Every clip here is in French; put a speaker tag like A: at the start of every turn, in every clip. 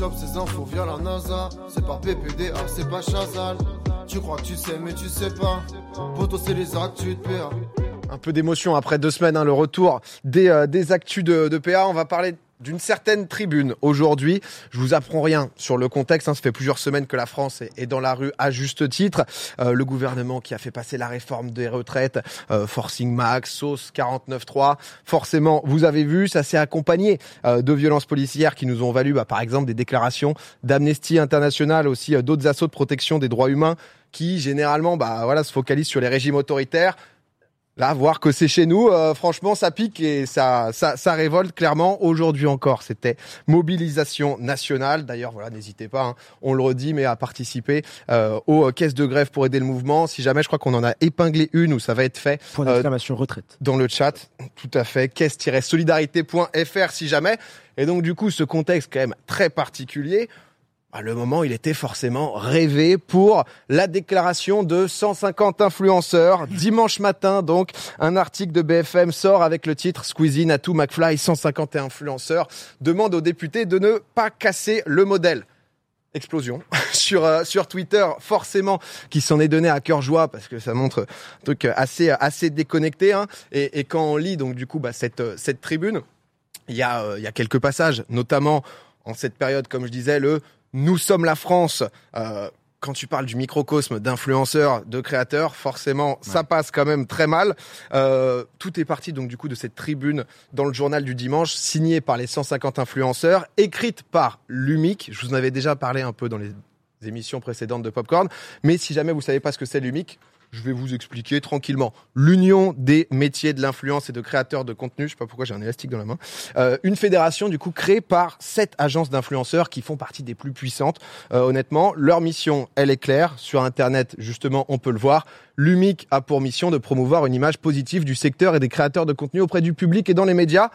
A: chope ces infos via la NASA. C'est pas PPDA, c'est pas Chazal. Tu crois que tu sais, mais tu sais pas. Poto, c'est les actus de PA.
B: Un peu d'émotion après deux semaines, hein, le retour des, euh, des actus de, de PA. On va parler d'une certaine tribune aujourd'hui. Je vous apprends rien sur le contexte. Hein. Ça fait plusieurs semaines que la France est, dans la rue à juste titre. Euh, le gouvernement qui a fait passer la réforme des retraites, euh, forcing max, sauce 49.3. Forcément, vous avez vu, ça s'est accompagné euh, de violences policières qui nous ont valu, bah, par exemple, des déclarations d'Amnesty International, aussi euh, d'autres assauts de protection des droits humains qui généralement, bah voilà, se focalisent sur les régimes autoritaires. Là, voir que c'est chez nous, euh, franchement, ça pique et ça, ça, ça révolte clairement. Aujourd'hui encore, c'était mobilisation nationale. D'ailleurs, voilà, n'hésitez pas, hein, on le redit, mais à participer euh, aux caisses de grève pour aider le mouvement. Si jamais, je crois qu'on en a épinglé une où ça va être fait
C: Point
B: euh,
C: d'exclamation retraite.
B: dans le chat. Tout à fait. Caisse-solidarité.fr si jamais. Et donc, du coup, ce contexte quand même très particulier. À le moment, il était forcément rêvé pour la déclaration de 150 influenceurs. Dimanche matin, donc, un article de BFM sort avec le titre Squeezie, Natou, McFly, 150 influenceurs demandent aux députés de ne pas casser le modèle. Explosion sur euh, sur Twitter, forcément, qui s'en est donné à cœur joie parce que ça montre un truc assez assez déconnecté. Hein. Et, et quand on lit donc du coup bah, cette euh, cette tribune, il y a euh, il y a quelques passages, notamment en cette période, comme je disais, le nous sommes la France. Euh, quand tu parles du microcosme d'influenceurs, de créateurs, forcément, ça passe quand même très mal. Euh, tout est parti donc du coup de cette tribune dans le journal du dimanche, signée par les 150 influenceurs, écrite par l'UMIC. Je vous en avais déjà parlé un peu dans les émissions précédentes de Popcorn. Mais si jamais vous savez pas ce que c'est l'UMIC, je vais vous expliquer tranquillement. L'Union des métiers de l'influence et de créateurs de contenu, je sais pas pourquoi j'ai un élastique dans la main, euh, une fédération du coup créée par sept agences d'influenceurs qui font partie des plus puissantes. Euh, honnêtement, leur mission, elle est claire. Sur Internet, justement, on peut le voir. L'UMIC a pour mission de promouvoir une image positive du secteur et des créateurs de contenu auprès du public et dans les médias.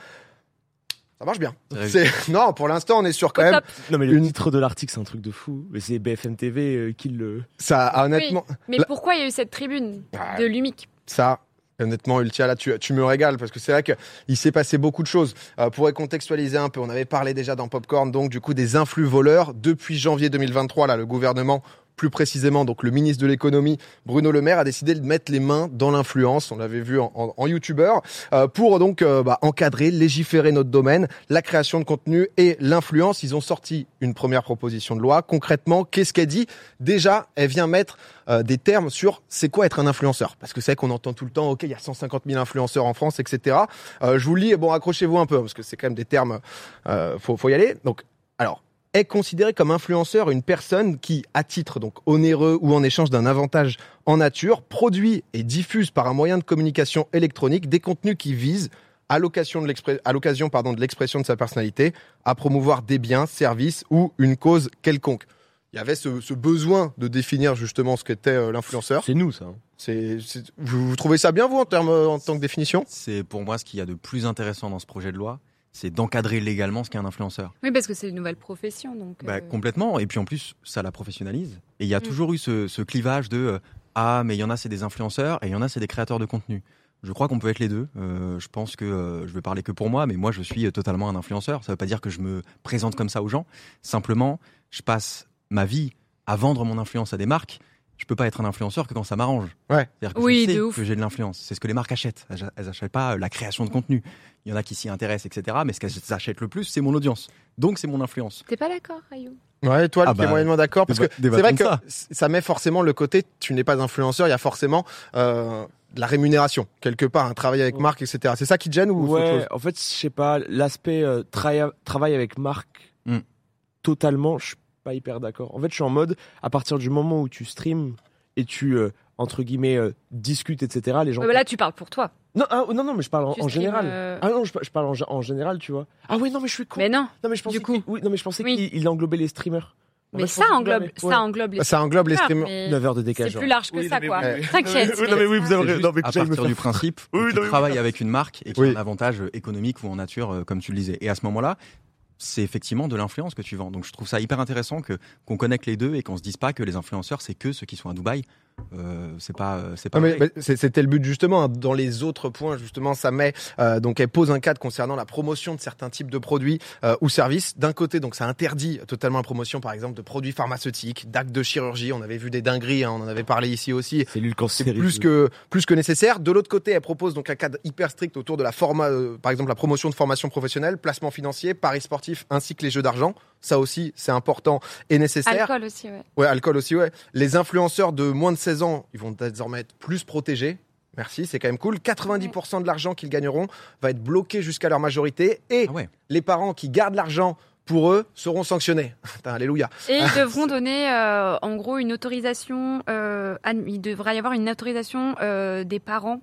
B: Ça marche bien. C'est non, pour l'instant, on est sur quand
D: Au
B: même
D: top.
C: Non mais le
B: Une-
C: titre de l'article c'est un truc de fou. Mais c'est BFM TV euh, qui le.
B: ça. Honnêtement,
D: Oui, mais pourquoi il y a eu cette tribune
B: Ah,
D: de l'UMIC
B: ça. Honnêtement, Ultia, là, tu, tu me régales parce que c'est vrai qu'il s'est passé beaucoup de choses. Euh, pour contextualiser un peu, on avait parlé déjà dans Popcorn, donc du coup des influx voleurs. Depuis janvier 2023, là, le gouvernement, plus précisément, donc le ministre de l'économie, Bruno Le Maire, a décidé de mettre les mains dans l'influence. On l'avait vu en, en, en youtubeur euh, pour donc euh, bah, encadrer, légiférer notre domaine, la création de contenu et l'influence. Ils ont sorti une première proposition de loi. Concrètement, qu'est-ce qu'elle dit? Déjà, elle vient mettre euh, des termes sur c'est quoi être un influenceur. Parce que c'est qu'on entend tout le temps, ok, il y a 150 000 influenceurs en France, etc. Euh, je vous lis, bon, accrochez-vous un peu, parce que c'est quand même des termes, euh, faut, faut y aller. Donc, alors, est considéré comme influenceur une personne qui, à titre donc onéreux ou en échange d'un avantage en nature, produit et diffuse par un moyen de communication électronique des contenus qui visent à l'occasion de l'expression de sa personnalité à promouvoir des biens, services ou une cause quelconque. Il y avait ce, ce besoin de définir justement ce qu'était euh, l'influenceur.
C: C'est nous ça. hein.
B: C'est, vous, vous trouvez ça bien vous en termes euh, en tant que définition?
E: C'est pour moi ce qu'il y a de plus intéressant dans ce projet de loi, c'est d'encadrer légalement ce qu'est un influenceur.
D: Oui, parce que c'est une nouvelle profession. Donc,
E: Bah,
D: euh,
E: complètement. Et puis en plus, ça la professionnalise. Et il y a
D: Mm.
E: toujours eu ce, ce clivage de euh, ah, mais il y en a c'est des influenceurs et il y en a c'est des créateurs de contenu. Je crois qu'on peut être les deux. Euh, je pense que je vais parler que pour moi, mais moi je suis totalement un influenceur. Ça veut pas dire que je me présente comme ça aux gens. Simplement, je passe ma vie à vendre mon influence à des marques. Je peux pas être un influenceur que quand ça m'arrange.
B: Ouais.
E: C'est-à-dire que
D: Oui,
E: je sais
D: de ouf.
E: que j'ai de l'influence. C'est ce que les marques achètent. Elles, elles achètent pas euh, la création de contenu. Il y en a qui s'y intéressent, etc. Mais ce qu'elles achètent le plus, c'est mon audience. Donc c'est mon influence.
D: T'es pas d'accord, Ayou
B: Ouais, toi,
E: Ah
B: tu es
E: bah,
B: moyennement d'accord parce que c'est vrai que
E: ça.
B: met forcément le côté tu n'es pas influenceur, il y a forcément euh, de la rémunération quelque part, un travail avec
C: Ouais.
B: marque, etc. C'est ça qui te gêne ou autre
C: Ouais,
B: chose?
C: en fait, je sais pas, l'aspect euh, travail avec marque,
E: Hmm.
C: totalement, je suis pas hyper d'accord. En fait, je suis en mode, à partir du moment où tu streams et tu, euh, entre guillemets, euh, discutes, etc., les gens.
D: Ouais, bah Là, tu parles pour toi.
C: non, ah, non, non, mais je parle en, en général.
D: euh,
C: Ah non, je, je parle en, en général, tu vois. Ah oui, non, mais je suis con.
D: Mais non.
C: non, mais je pensais
D: du coup.
C: qu'il- oui, non, mais je pensais
D: Oui.
C: qu'il il englobait les streamers.
D: Mais ça englobe, ça
C: ouais.
D: englobe les
B: Ça englobe les
D: streamers,
B: streamers.
D: mais
C: 9 heures de décalage.
D: C'est plus large que
C: Oui,
D: ça,
C: mais
D: quoi.
C: oui.
D: T'inquiète.
C: Oui, non, mais oui, vous avez non, mais
E: à partir
C: faire
E: du principe tu
C: mais
E: travailles avec une marque et qui a un avantage économique ou en nature, euh, comme tu le disais. Et à ce moment-là, c'est effectivement de l'influence que tu vends. Donc je trouve ça hyper intéressant que qu'on connecte les deux et qu'on se dise pas que les influenceurs c'est que ceux qui sont à Dubaï euh, c'est pas, euh, c'est pas.
B: C'était le but justement. hein. Dans les autres points, justement, ça met euh, donc elle pose un cadre concernant la promotion de certains types de produits euh, ou services. D'un côté, donc ça interdit totalement la promotion, par exemple, de produits pharmaceutiques, d'actes de chirurgie. On avait vu des dingueries, hein, on en avait parlé ici aussi.
C: Cellules
B: C'est plus que plus que nécessaire. De l'autre côté, elle propose donc un cadre hyper strict autour de la forma, euh, par exemple la promotion de formation professionnelle, placement financier, paris sportifs, ainsi que les jeux d'argent. Ça aussi, c'est important et nécessaire.
D: Alcool aussi, ouais.
B: Ouais, alcool aussi, ouais. Les influenceurs de moins de 16 ans, ils vont désormais être plus protégés. Merci, c'est quand même cool. 90% de l'argent qu'ils gagneront va être bloqué jusqu'à leur majorité. Et
E: Ah ouais.
B: les parents qui gardent l'argent pour eux seront sanctionnés. Alléluia.
D: Et ils devront donner, euh, en gros, une autorisation. euh, il devra y avoir une autorisation euh, des parents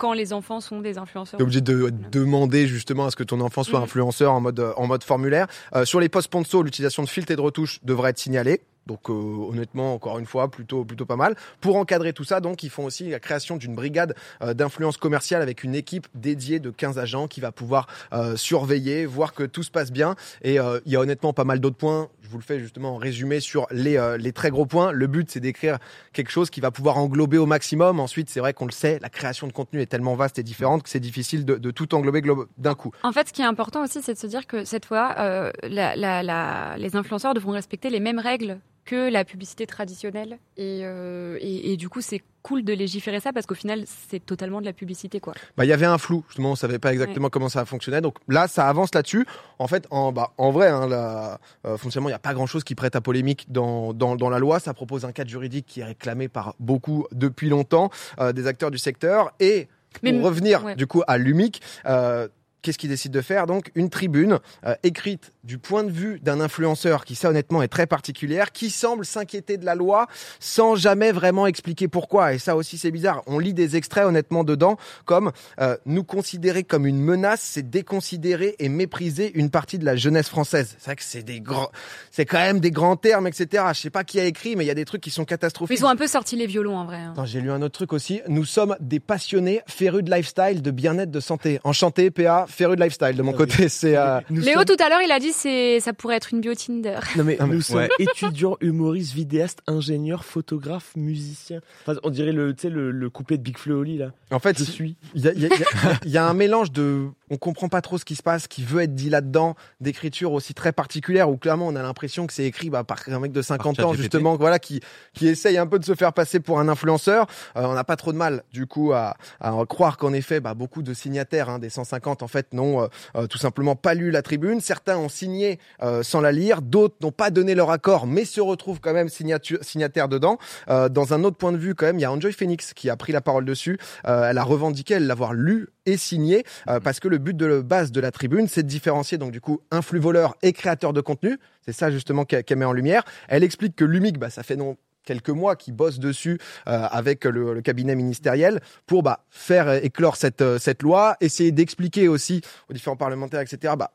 D: quand les enfants sont des influenceurs.
B: T'es obligé de demander justement à ce que ton enfant soit
D: Mhm.
B: influenceur en mode, en mode formulaire. Euh, sur les posts sponsors, l'utilisation de filtres et de retouches devrait être signalée. Donc euh, honnêtement, encore une fois, plutôt plutôt pas mal. Pour encadrer tout ça, donc ils font aussi la création d'une brigade euh, d'influence commerciale avec une équipe dédiée de 15 agents qui va pouvoir euh, surveiller, voir que tout se passe bien. Et euh, il y a honnêtement pas mal d'autres points. Je vous le fais justement en résumé sur les euh, les très gros points. Le but c'est d'écrire quelque chose qui va pouvoir englober au maximum. Ensuite, c'est vrai qu'on le sait, la création de contenu est tellement vaste et différente que c'est difficile de, tout englober glo- d'un coup.
D: En fait, ce qui est important aussi, c'est de se dire que cette fois, euh, la- la- la- les influenceurs devront respecter les mêmes règles que la publicité traditionnelle. Et, euh, et, et du coup, c'est cool de légiférer ça parce qu'au final, c'est totalement de la publicité, quoi.
B: Bah, il y avait un flou, justement, on savait pas exactement comment ça fonctionnait. Donc là, ça avance là-dessus. En fait, en, bah, en vrai, hein, là, euh, foncièrement, il n'y a pas grand-chose qui prête à polémique dans, dans, dans la loi. Ça propose un cadre juridique qui est réclamé par beaucoup depuis longtemps, euh, des acteurs du secteur. Et pour
D: Mais-
B: revenir
D: ouais.
B: du coup à l'UMIC, euh, qu'est-ce qu'ils décident de faire? Donc une tribune euh, écrite du point de vue d'un influenceur qui, ça honnêtement, est très particulière, qui semble s'inquiéter de la loi sans jamais vraiment expliquer pourquoi. Et ça aussi, c'est bizarre. On lit des extraits honnêtement dedans, comme euh, nous considérer comme une menace, c'est déconsidérer et mépriser une partie de la jeunesse française. C'est vrai que c'est des grands, c'est quand même des grands termes, etc. Je sais pas qui a écrit, mais il y a des trucs qui sont catastrophiques.
D: Ils ont un peu sorti les violons, en vrai. hein.
B: J'ai lu un autre truc aussi. Nous sommes des passionnés férus de lifestyle, de bien-être, de santé. Enchanté, PA, férus de lifestyle. De mon
C: Ah
B: côté, c'est. euh,
D: Léo,
C: sommes-
D: tout à l'heure, il a dit c'est ça pourrait être une bio Tinder.
C: Non mais
B: Non, mais-
C: nous sommes
E: Ouais.
C: étudiants, humoristes, vidéastes, ingénieurs, photographes, musiciens. Enfin, on dirait le, tu sais, le, le couplet de Big Flo et Oli là.
B: En fait,
C: Je suis.
B: il y a, il y a- il y a- il y a un mélange de. On comprend pas trop ce qui se passe, qui veut être dit là-dedans, d'écriture aussi très particulière, où clairement on a l'impression que c'est écrit bah, par un mec de 50
E: Par
B: ans, justement, voilà, qui, qui essaye un peu de se faire passer pour un influenceur. Euh, on n'a pas trop de mal, du coup, à, à croire qu'en effet, bah, beaucoup de signataires, hein, des 150, en fait, n'ont euh, euh, tout simplement pas lu la tribune. Certains ont signé euh, sans la lire, d'autres n'ont pas donné leur accord, mais se retrouvent quand même signataires dedans. Euh, dans un autre point de vue, quand même, il y a Enjoy Phoenix qui a pris la parole dessus. Euh, elle a revendiqué l'avoir lu et signé euh, parce que le but de la base de la tribune, c'est de différencier donc du coup influx voleur et créateur de contenu. C'est ça justement qu'elle met en lumière. Elle explique que l'UMIC, bah, ça fait non quelques mois qui bosse dessus euh, avec le, le cabinet ministériel pour bah, faire euh, éclore cette, cette loi, essayer d'expliquer aussi aux différents parlementaires, etc. Bah,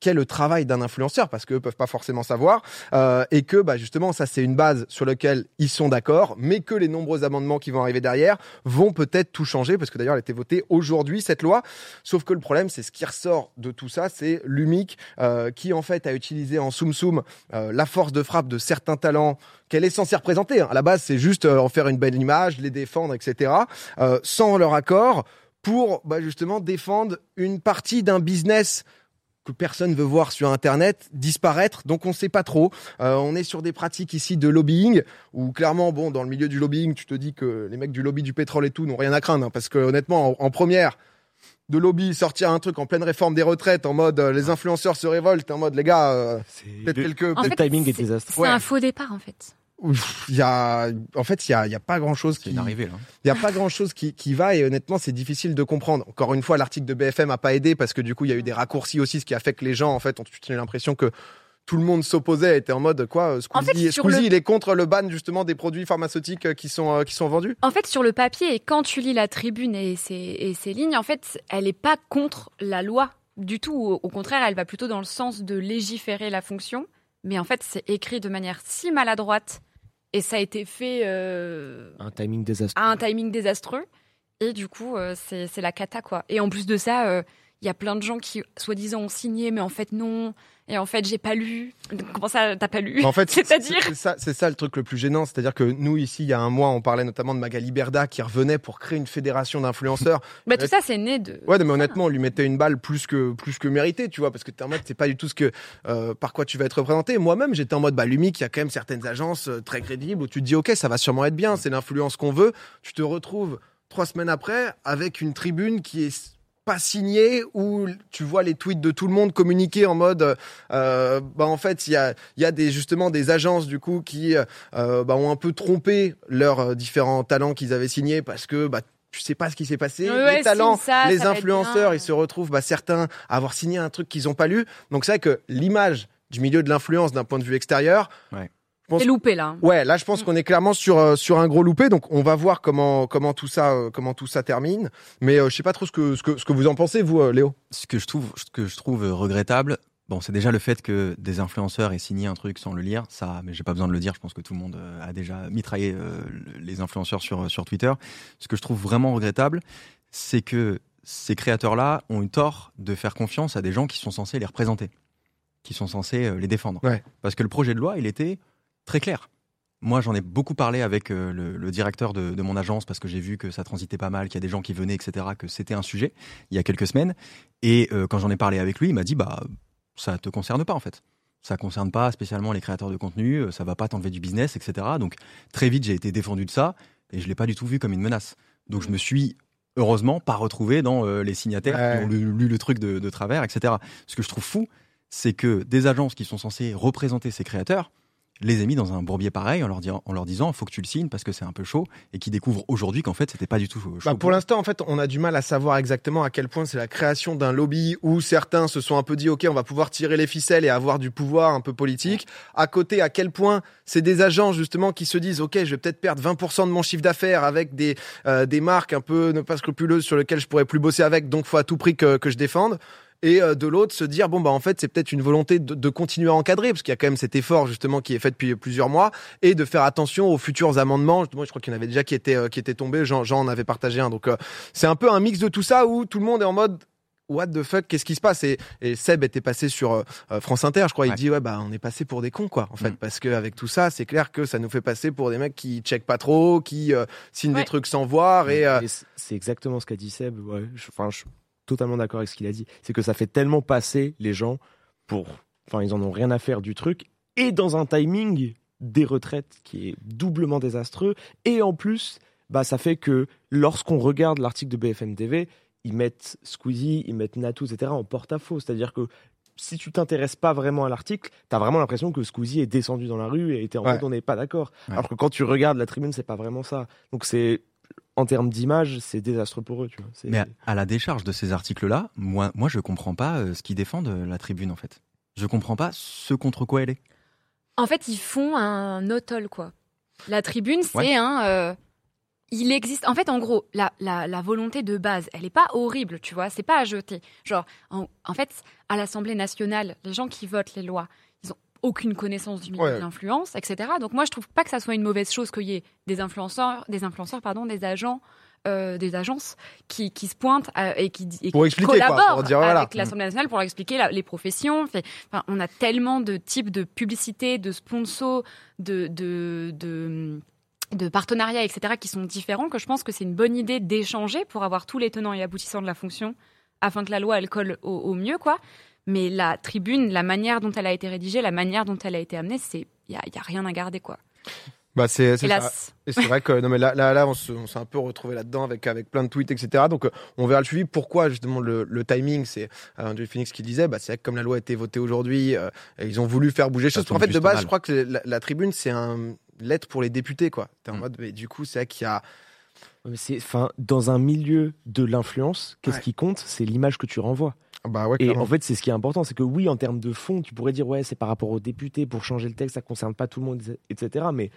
B: qu'est le travail d'un influenceur parce qu'eux peuvent pas forcément savoir euh, et que bah justement ça c'est une base sur laquelle ils sont d'accord mais que les nombreux amendements qui vont arriver derrière vont peut-être tout changer parce que d'ailleurs elle a été votée aujourd'hui cette loi sauf que le problème c'est ce qui ressort de tout ça c'est l'UMIC euh, qui en fait a utilisé en soum soum euh, la force de frappe de certains talents qu'elle est censée représenter hein. à la base c'est juste euh, en faire une belle image les défendre etc euh, sans leur accord pour bah, justement défendre une partie d'un business que personne veut voir sur Internet disparaître. Donc on sait pas trop. Euh, on est sur des pratiques ici de lobbying où clairement, bon, dans le milieu du lobbying, tu te dis que les mecs du lobby du pétrole et tout n'ont rien à craindre hein, parce que honnêtement, en, en première de lobby sortir un truc en pleine réforme des retraites en mode euh, les influenceurs se révoltent en mode les gars euh,
C: C'est
B: peut-être
C: le,
B: quelques
D: En
C: le
D: fait,
C: timing est désastreux.
D: C'est
B: Ouais.
D: un faux départ, en fait.
B: Ouf, il y a en fait il y a, il y a pas grand chose
E: C'est
B: qui
E: d'arriver là.
B: il y a pas grand chose qui, qui va et honnêtement c'est difficile de comprendre. Encore une fois l'article de BFM a pas aidé parce que du coup il y a eu des raccourcis aussi ce qui a fait que les gens en fait ont eu l'impression que tout le monde s'opposait était en mode quoi euh,
D: En fait,
B: Squeezie,
D: sur
B: Squeezie,
D: le-
B: il est contre le ban justement des produits pharmaceutiques euh, qui sont euh, qui sont vendus.
D: En fait, sur le papier, et quand tu lis la tribune et ses, et ses lignes, en fait, elle n'est pas contre la loi du tout. Au, au contraire, elle va plutôt dans le sens de légiférer la fonction. Mais en fait, c'est écrit de manière si maladroite et ça a été fait euh,
C: Un timing désastreux.
D: à un timing désastreux. Et du coup, euh, c'est la cata, quoi. Et en plus de ça, euh, il y a plein de gens qui soi-disant ont signé, mais en fait non. Et en fait, j'ai pas lu. Comment ça, t'as pas lu?
B: En fait,
D: C'est-à-dire?
B: c'est ça, c'est ça le truc le plus gênant, c'est-à-dire que nous ici, il y a un mois, on parlait notamment de Magali Berda qui revenait pour créer une fédération d'influenceurs.
D: bah, tout ça, c'est né de.
B: Ouais, mais honnêtement, on lui mettait une balle plus que plus que méritée, tu vois, parce que t'es en mode, c'est pas du tout ce que euh, par quoi tu vas être représenté. Moi-même, j'étais en mode, bah, Lumic, il y a quand même certaines agences euh, très crédibles où tu te dis, ok, ça va sûrement être bien, c'est l'influence qu'on veut. Tu te retrouves trois semaines après avec une tribune qui est pas signée où tu vois les tweets de tout le monde communiquer en mode euh, bah en fait il y a il y a des justement des agences du coup qui euh, bah, ont un peu trompé leurs euh, différents talents qu'ils avaient signés parce que bah tu sais pas ce qui s'est passé.
D: Ouais,
B: les talents,
D: ça,
B: les
D: ça
B: influenceurs, ils se retrouvent, bah, certains, à avoir signé un truc qu'ils ont pas lu. Donc c'est vrai que l'image du milieu de l'influence d'un point de vue extérieur, pense-
D: C'est loupé là.
B: ouais, là je pense qu'on est clairement sur euh, sur un gros loupé. Donc on va voir comment comment tout ça euh, comment tout ça termine. Mais euh, je sais pas trop ce que ce que ce que vous en pensez vous, euh, Léo.
E: Ce que je trouve, ce que je trouve regrettable, bon, c'est déjà le fait que des influenceurs aient signé un truc sans le lire. Ça, mais j'ai pas besoin de le dire. Je pense que tout le monde a déjà mitraillé euh, les influenceurs sur sur Twitter. Ce que je trouve vraiment regrettable, c'est que ces créateurs-là ont eu tort de faire confiance à des gens qui sont censés les représenter, qui sont censés les défendre.
B: Ouais.
E: Parce que le projet de loi, il était très clair. Moi, j'en ai beaucoup parlé avec euh, le, le directeur de, de mon agence parce que j'ai vu que ça transitait pas mal, qu'il y a des gens qui venaient, etc., que c'était un sujet il y a quelques semaines. Et euh, quand j'en ai parlé avec lui, il m'a dit bah ça te concerne pas en fait. Ça concerne pas spécialement les créateurs de contenu, euh, ça va pas t'enlever du business, etc. Donc très vite, j'ai été défendu de ça et je l'ai pas du tout vu comme une menace. Donc je me suis heureusement pas retrouvé dans euh, les signataires
B: Ouais.
E: qui ont lu, lu le truc de, de travers, etc. Ce que je trouve fou, c'est que des agences qui sont censées représenter ces créateurs les aient mis dans un bourbier pareil en leur, disant, en leur disant faut que tu le signes parce que c'est un peu chaud et qui découvrent aujourd'hui qu'en fait c'était pas du tout chaud.
B: Bah, pour l'instant, en fait, on a du mal à savoir exactement à quel point c'est la création d'un lobby où certains se sont un peu dit, OK, on va pouvoir tirer les ficelles et avoir du pouvoir un peu politique. À côté, à quel point c'est des agents, justement, qui se disent, OK, je vais peut-être perdre 20% de mon chiffre d'affaires avec des, euh, des marques un peu ne pas scrupuleuses sur lesquelles je pourrais plus bosser avec, donc faut à tout prix que, que je défende. Et euh, de l'autre, se dire, bon, bah, en fait, c'est peut-être une volonté de, de continuer à encadrer, parce qu'il y a quand même cet effort, justement, qui est fait depuis plusieurs mois, et de faire attention aux futurs amendements. Moi, je crois qu'il y en avait déjà qui étaient, euh, qui étaient tombés. Jean, Jean en avait partagé un. Donc, euh, c'est un peu un mix de tout ça où tout le monde est en mode what the fuck qu'est-ce qui se passe? Et, et Seb était passé sur euh, France Inter je crois il
E: Ouais.
B: dit ouais bah on est passé pour des cons quoi en fait
E: Mm.
B: parce que avec tout ça c'est clair que ça nous fait passer pour des mecs qui checkent pas trop qui euh, signent
D: Ouais.
B: des trucs sans voir et euh,
C: Et c'est exactement ce qu'a dit Seb. Ouais, je, enfin, je totalement d'accord avec ce qu'il a dit. C'est que ça fait tellement passer les gens pour. Enfin, ils en ont rien à faire du truc. Et dans un timing des retraites qui est doublement désastreux. Et en plus, bah, ça fait que lorsqu'on regarde l'article de BFM TV, ils mettent Squeezie, ils mettent Natou, etc. en porte-à-faux. C'est-à-dire que si tu t'intéresses pas vraiment à l'article, t'as vraiment l'impression que Squeezie est descendu dans la rue et était en
B: Ouais.
C: mode on n'est pas d'accord.
E: Ouais.
C: Alors que quand tu regardes la tribune, c'est pas vraiment ça. Donc c'est en termes d'image, c'est désastreux pour eux, tu vois.
E: Mais à, à la décharge de ces articles-là, moi, moi, je comprends pas euh, ce qu'ils défendent euh, la tribune en fait. Je comprends pas ce contre quoi elle est.
D: En fait, ils font un autol, quoi. La tribune, c'est
E: Ouais.
D: un. euh, il existe. En fait, en gros, la, la, la volonté de base, elle est pas horrible, tu vois. C'est pas à jeter. Genre, en, en fait, à l'Assemblée nationale, les gens qui votent les lois, aucune connaissance du milieu
B: Ouais.
D: de l'influence, etc. Donc moi, je trouve pas que ça soit une mauvaise chose qu'il y ait des influenceurs, des influenceurs, pardon, des agents. euh, des agences qui, qui se pointent euh, et qui, et qui
B: expliquer, quoi,
D: collaborent
B: pour dire, voilà.
D: avec l'Assemblée nationale pour expliquer la- les professions. Enfin, on a tellement de types de publicités, de sponsors, de, de, de, de partenariats, etc., qui sont différents, que je pense que c'est une bonne idée d'échanger pour avoir tous les tenants et aboutissants de la fonction, afin que la loi, elle colle au, au mieux, quoi. Mais la tribune, la manière dont elle a été rédigée, la manière dont elle a été amenée, c'est il y a, y a rien à garder, quoi.
B: bah c'est c'est vrai que non mais là là, là on se- on s'est un peu retrouvé là-dedans avec avec plein de tweets etc. Donc euh, on verra le suivi. Pourquoi justement le, le timing c'est euh, Andrew Phoenix qui disait bah c'est vrai que comme la loi a été votée aujourd'hui euh, ils ont voulu faire bouger les choses. En fait de base
E: mal.
B: je crois que la, la tribune c'est un lettre pour les députés quoi. T'es en
E: Mm.
B: mode mais du coup c'est vrai qu'il y a
C: enfin, dans un milieu de l'influence, qu'est-ce
B: Ouais.
C: qui compte? C'est l'image que tu renvoies.
B: bah ouais
C: Et en fait, c'est ce qui est important, c'est que oui, en termes de fond, tu pourrais dire ouais, c'est par rapport aux députés pour changer le texte, ça concerne pas tout le monde, etc. Mais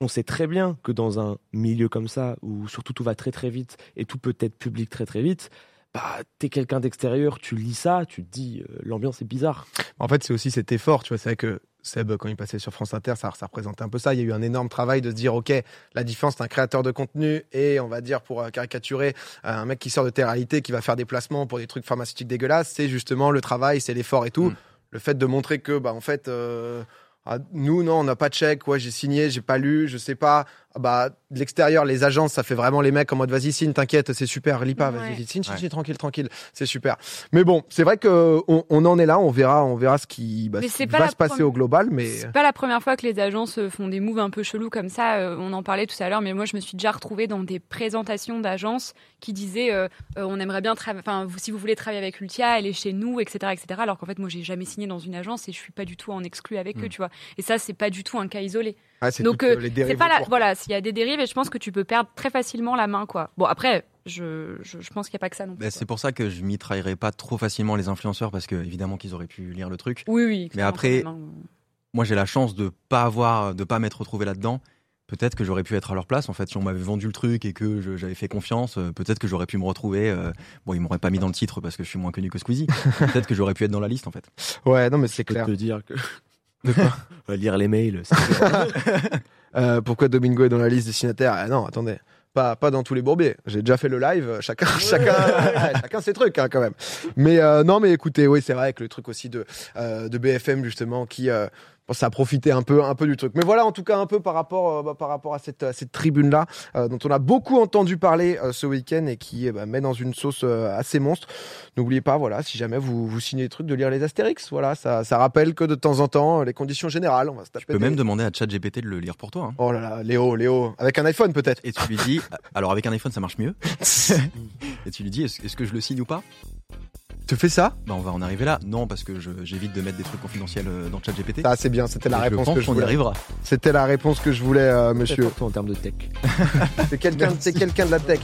C: on sait très bien que dans un milieu comme ça, où surtout tout va très très vite et tout peut être public très très vite, bah t'es quelqu'un d'extérieur, tu lis ça, tu te dis euh, l'ambiance est bizarre.
B: En fait, c'est aussi cet effort, tu vois. C'est vrai que Seb, quand il passait sur France Inter, ça, ça représentait un peu ça. Il y a eu un énorme travail de se dire, OK, la différence, c'est un créateur de contenu et on va dire, pour euh, caricaturer, euh, un mec qui sort de télé-réalité, qui va faire des placements pour des trucs pharmaceutiques dégueulasses, c'est justement le travail, c'est l'effort et tout.
E: Mm.
B: Le fait de montrer que, bah, en fait, euh, ah, nous, non, on n'a pas de chèque. Ouais, j'ai signé, j'ai pas lu, je sais pas. Ah, bah, de l'extérieur, les agences, ça fait vraiment les mecs en mode vas-y, signe, t'inquiète, c'est super, lis pas, vas-y,
D: Ouais.
B: signe, signe,
E: Ouais.
B: signe, tranquille, tranquille, c'est super. Mais bon, c'est vrai que on, on en est là, on verra, on verra ce qui bah, ce qui va se passer au global, mais
D: C'est pas la première fois que les agences euh, font des moves un peu chelous comme ça. Euh, on en parlait tout à l'heure, mais moi je me suis déjà retrouvée dans des présentations d'agences qui disaient euh, euh, on aimerait bien travailler. Enfin, si vous voulez travailler avec Ultia, elle est chez nous, etc., etc. Alors qu'en fait, moi j'ai jamais signé dans une agence et je suis pas du tout en exclu avec eux,
E: Mm.
D: tu vois. Et ça, c'est pas du tout un cas isolé.
B: c'est
D: Donc,
B: euh,
D: euh,
B: les
D: C'est
B: dérives
D: pas la, voilà, s'il y a des dérives, et je pense que tu peux perdre très facilement la main, quoi. Bon, après, je, je, je pense qu'il n'y a pas que ça non plus.
E: Bah,
D: quoi.
E: c'est pour ça que je m'y trahirais pas trop facilement les influenceurs parce que évidemment qu'ils auraient pu lire le truc.
D: Oui, oui. clairement,
E: après-. Moi, j'ai la chance de pas avoir, de pas m'être retrouvé là-dedans. Peut-être que j'aurais pu être à leur place. En fait, si on m'avait vendu le truc et que j'avais fait confiance, euh, peut-être que j'aurais pu me retrouver. euh, bon, ils m'auraient pas mis dans le titre parce que je suis moins connu que Squeezie. peut-être que j'aurais pu être dans la liste, en fait.
B: Ouais, non, mais c'est
C: Je peux
B: clair.
C: te dire que
B: De quoi
C: lire les mails,
B: Euh, pourquoi Domingo est dans la liste des signataires Ah Non, attendez. Pas, pas dans tous les bourbiers. J'ai déjà fait le live. Chacun, chacun, chacun ses trucs hein, quand même. Mais euh, non, mais écoutez, oui, c'est vrai que le truc aussi de euh, de BFM justement qui euh, ça a profité un peu un peu du truc. Mais voilà, en tout cas un peu par rapport euh, bah, par rapport à cette à cette tribune là dont on a beaucoup entendu parler euh, ce week-end et qui ben, met dans une sauce euh, assez monstre. N'oubliez pas, voilà, si jamais vous vous signez des trucs, de lire les Astérix. Voilà, ça ça rappelle que de temps en temps les conditions générales, on va se taper.
E: Tu peux
B: des-
E: même demander à ChatGPT de le lire pour toi. hein.
B: Oh là là, Léo, Léo, avec un iPhone peut-être.
E: Et tu lui dis, alors avec un iPhone, ça marche mieux. et tu lui dis, est-ce que je le signe ou pas?
B: Tu fais ça
E: Bah, on va en arriver là. Non, parce que j'évite de mettre des trucs confidentiels euh, dans ChatGPT.
B: Ah, c'est bien, c'était la
E: Et
B: réponse
E: je pense
B: que je
E: qu'on y
B: voulais.
E: arrivera.
B: C'était la réponse que je voulais, euh, monsieur.
C: surtout en termes de tech.
B: C'est quelqu'un, c'est quelqu'un de la tech.